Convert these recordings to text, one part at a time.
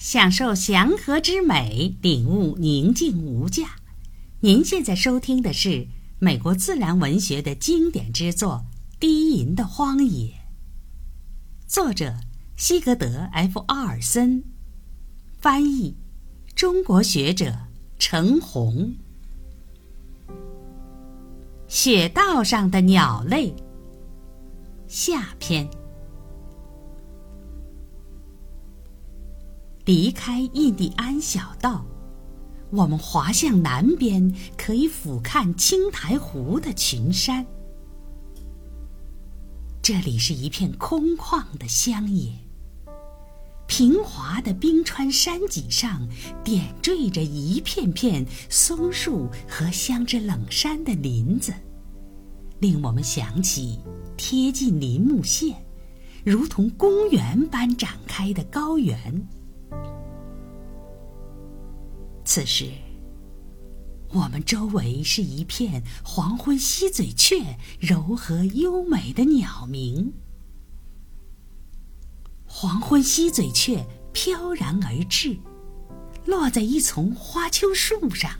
享受祥和之美，领悟宁静无价。您现在收听的是美国自然文学的经典之作《低吟的荒野》，作者西格德 ·F· 奥尔森，翻译中国学者陈红。雪道上的鸟类，下篇。离开印第安小道，我们滑向南边，可以俯瞰青苔湖的群山。这里是一片空旷的乡野，平滑的冰川山脊上点缀着一片片松树和镶着冷杉的林子，令我们想起贴近林木线，如同公园般展开的高原。此时，我们周围是一片黄昏吸嘴雀柔和优美的鸟鸣。黄昏吸嘴雀飘然而至，落在一丛花楸树上。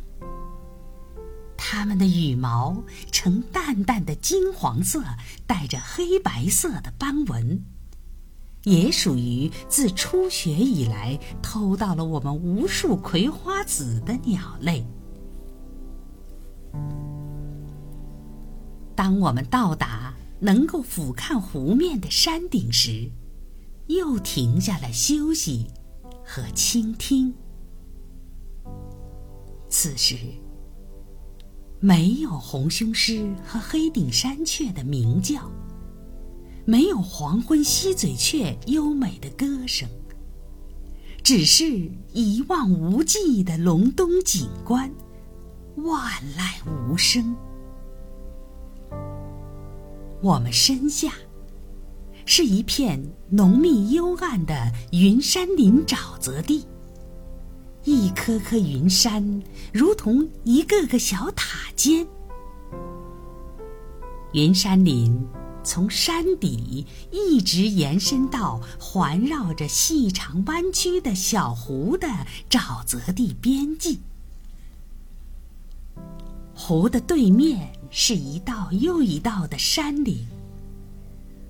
它们的羽毛呈淡淡的金黄色，带着黑白色的斑纹。也属于自初雪以来偷到了我们无数葵花籽的鸟类。当我们到达能够俯瞰湖面的山顶时，又停下来休息和倾听。此时，没有红胸狮和黑顶山雀的鸣叫。没有黄昏吸嘴雀优美的歌声，只是一望无际的隆冬景观，万籁无声。我们身下是一片浓密幽暗的云山林沼泽地，一颗颗云山如同一个个小塔尖，云山林。从山底一直延伸到环绕着细长弯曲的小湖的沼泽地边际。湖的对面是一道又一道的山岭，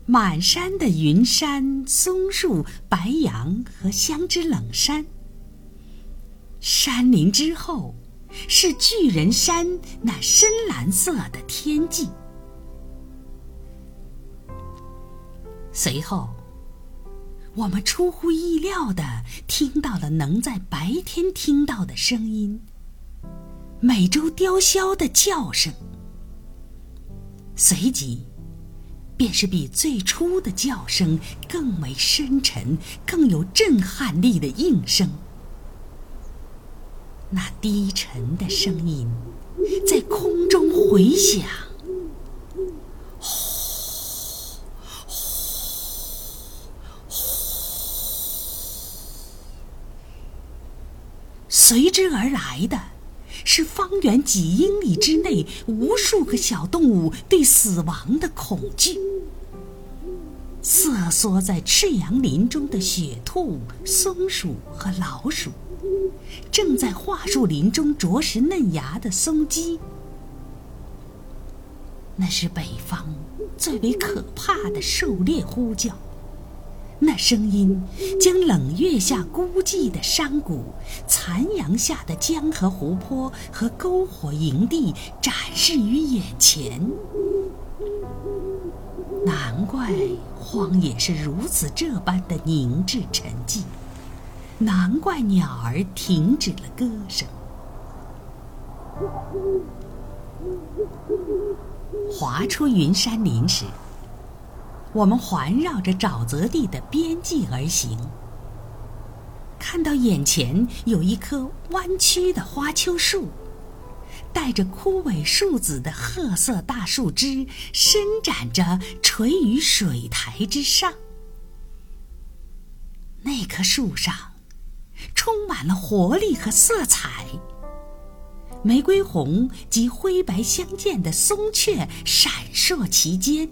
满山的云杉、松树、白杨和香知冷杉。山林之后，是巨人山那深蓝色的天际。随后，我们出乎意料的听到了能在白天听到的声音——美洲雕鸮的叫声。随即，便是比最初的叫声更为深沉、更有震撼力的应声。那低沉的声音在空中回响。随之而来的，是方圆几英里之内无数个小动物对死亡的恐惧。瑟缩在赤杨林中的雪兔、松鼠和老鼠，正在桦树林中啄食嫩芽的松鸡，那是北方最为可怕的狩猎呼叫。那声音将冷月下孤寂的山谷、残阳下的江河湖泊和篝火营地展示于眼前。难怪荒野是如此这般的凝滞沉寂，难怪鸟儿停止了歌声。划出云山林时。我们环绕着沼泽地的边际而行，看到眼前有一棵弯曲的花楸树，带着枯萎树籽的褐色大树枝伸展着垂于水台之上。那棵树上充满了活力和色彩，玫瑰红及灰白相间的松雀闪烁其间。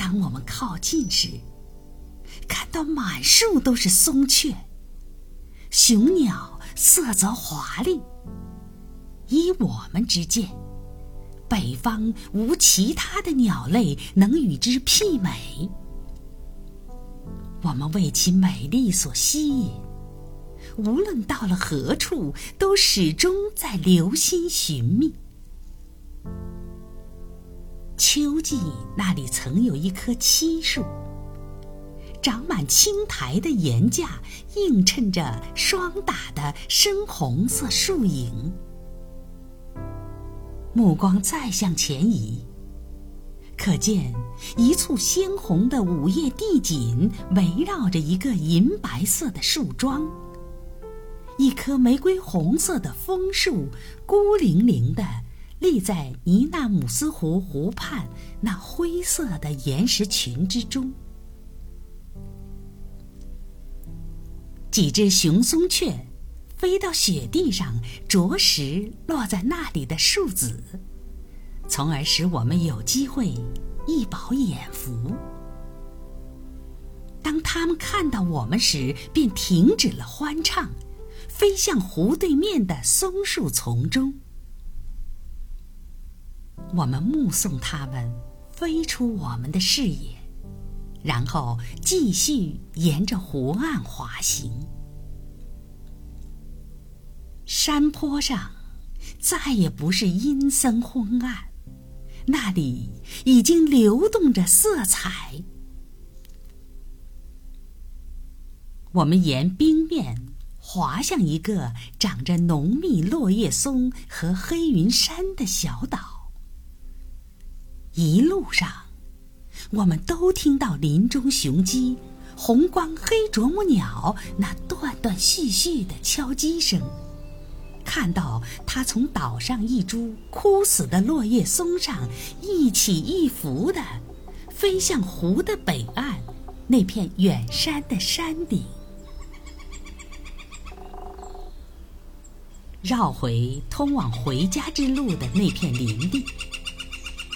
当我们靠近时，看到满树都是松雀。雄鸟色泽华丽。依我们之见，北方无其他的鸟类能与之媲美。我们为其美丽所吸引，无论到了何处，都始终在留心寻觅。秋季那里曾有一棵漆树，长满青苔的檐架映衬着霜打的深红色树影。目光再向前移，可见一簇鲜红的五叶地锦围绕着一个银白色的树桩，一棵玫瑰红色的枫树孤零零地。立在尼纳姆斯湖湖畔那灰色的岩石群之中，几只雄松雀飞到雪地上啄食落在那里的树籽，从而使我们有机会一饱眼福。当它们看到我们时，便停止了欢唱，飞向湖对面的松树丛中。我们目送它们飞出我们的视野，然后继续沿着湖岸滑行。山坡上再也不是阴森昏暗，那里已经流动着色彩。我们沿冰面滑向一个长着浓密落叶松和黑云山的小岛。一路上，我们都听到林中雄鸡、红光黑啄木鸟那断断续续的敲击声，看到它从岛上一株枯死的落叶松上一起一伏的飞向湖的北岸那片远山的山顶，绕回通往回家之路的那片林地。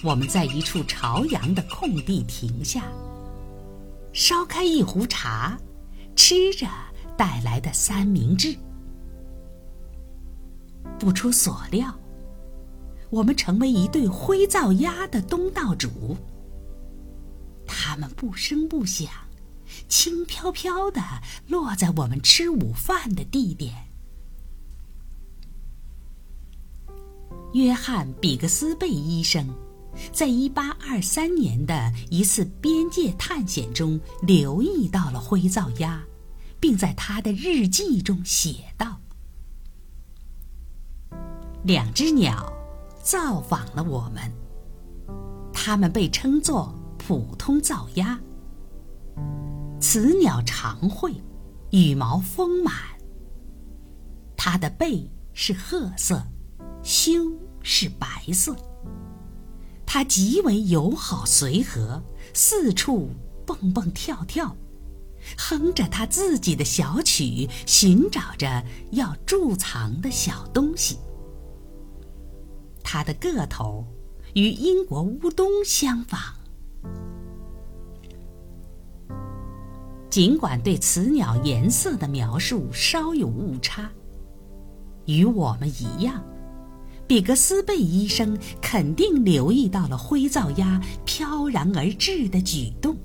我们在一处朝阳的空地停下，烧开一壶茶，吃着带来的三明治。不出所料，我们成为一对灰灶鸭的东道主。它们不声不响，轻飘飘地落在我们吃午饭的地点。约翰·比格斯贝医生。在一八二三年的一次边界探险中，留意到了灰噪鸭，并在他的日记中写道：“两只鸟造访了我们，它们被称作普通噪鸭。雌鸟长喙，羽毛丰满，它的背是褐色，胸是白色。”它极为友好随和，四处蹦蹦跳跳，哼着它自己的小曲，寻找着要贮藏的小东西。它的个头与英国乌冬相仿，尽管对此鸟颜色的描述稍有误差，与我们一样。比格斯贝医生肯定留意到了灰噪鸭飘然而至的举动，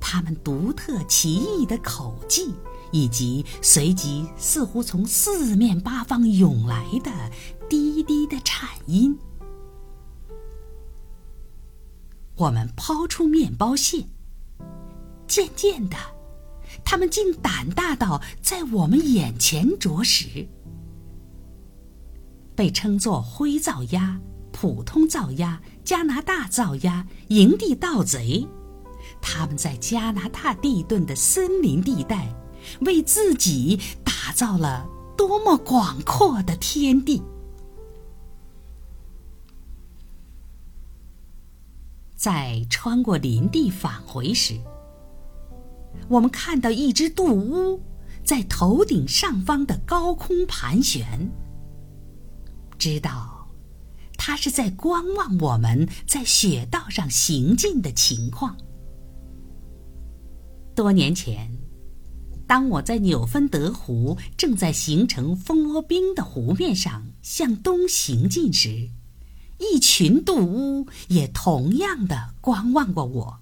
它们独特奇异的口技，以及随即似乎从四面八方涌来的低低的颤音。我们抛出面包屑，渐渐的，它们竟胆大到在我们眼前啄食。被称作灰灶鸭、普通灶鸭、加拿大灶鸭、营地盗贼，他们在加拿大地盾的森林地带，为自己打造了多么广阔的天地！在穿过林地返回时，我们看到一只杜乌在头顶上方的高空盘旋。知道，他是在观望我们在雪道上行进的情况。多年前，当我在纽芬德湖正在形成蜂窝冰的湖面上向东行进时，一群杜乌也同样的观望过我。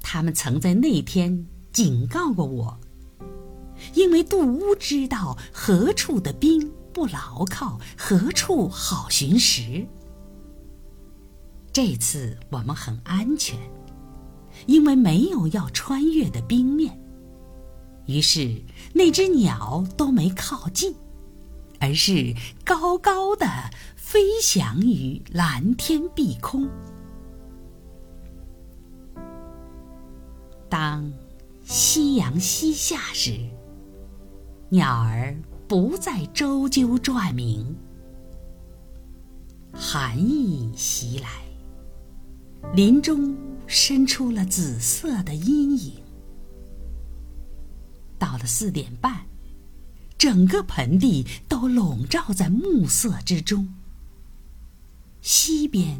他们曾在那天警告过我，因为杜乌知道何处的冰不牢靠，何处好寻食。这次我们很安全，因为没有要穿越的冰面，于是那只鸟都没靠近，而是高高的飞翔于蓝天碧空。当夕阳西下时，鸟儿不再周究转鸣，寒意袭来。林中伸出了紫色的阴影。到了四点半，整个盆地都笼罩在暮色之中。西边，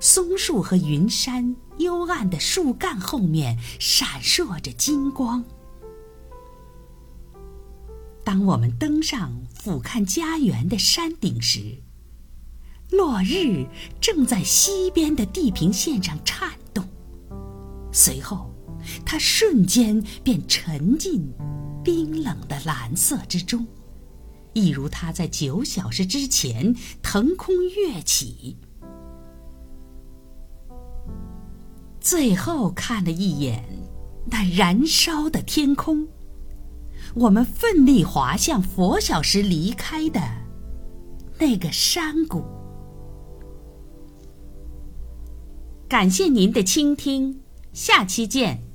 松树和云山幽暗的树干后面闪烁着金光。当我们登上俯瞰家园的山顶时，落日正在西边的地平线上颤动，随后，它瞬间便沉进冰冷的蓝色之中，一如它在九小时之前腾空跃起。最后看了一眼那燃烧的天空，我们奋力滑向佛小时离开的那个山谷。感谢您的倾听，下期见。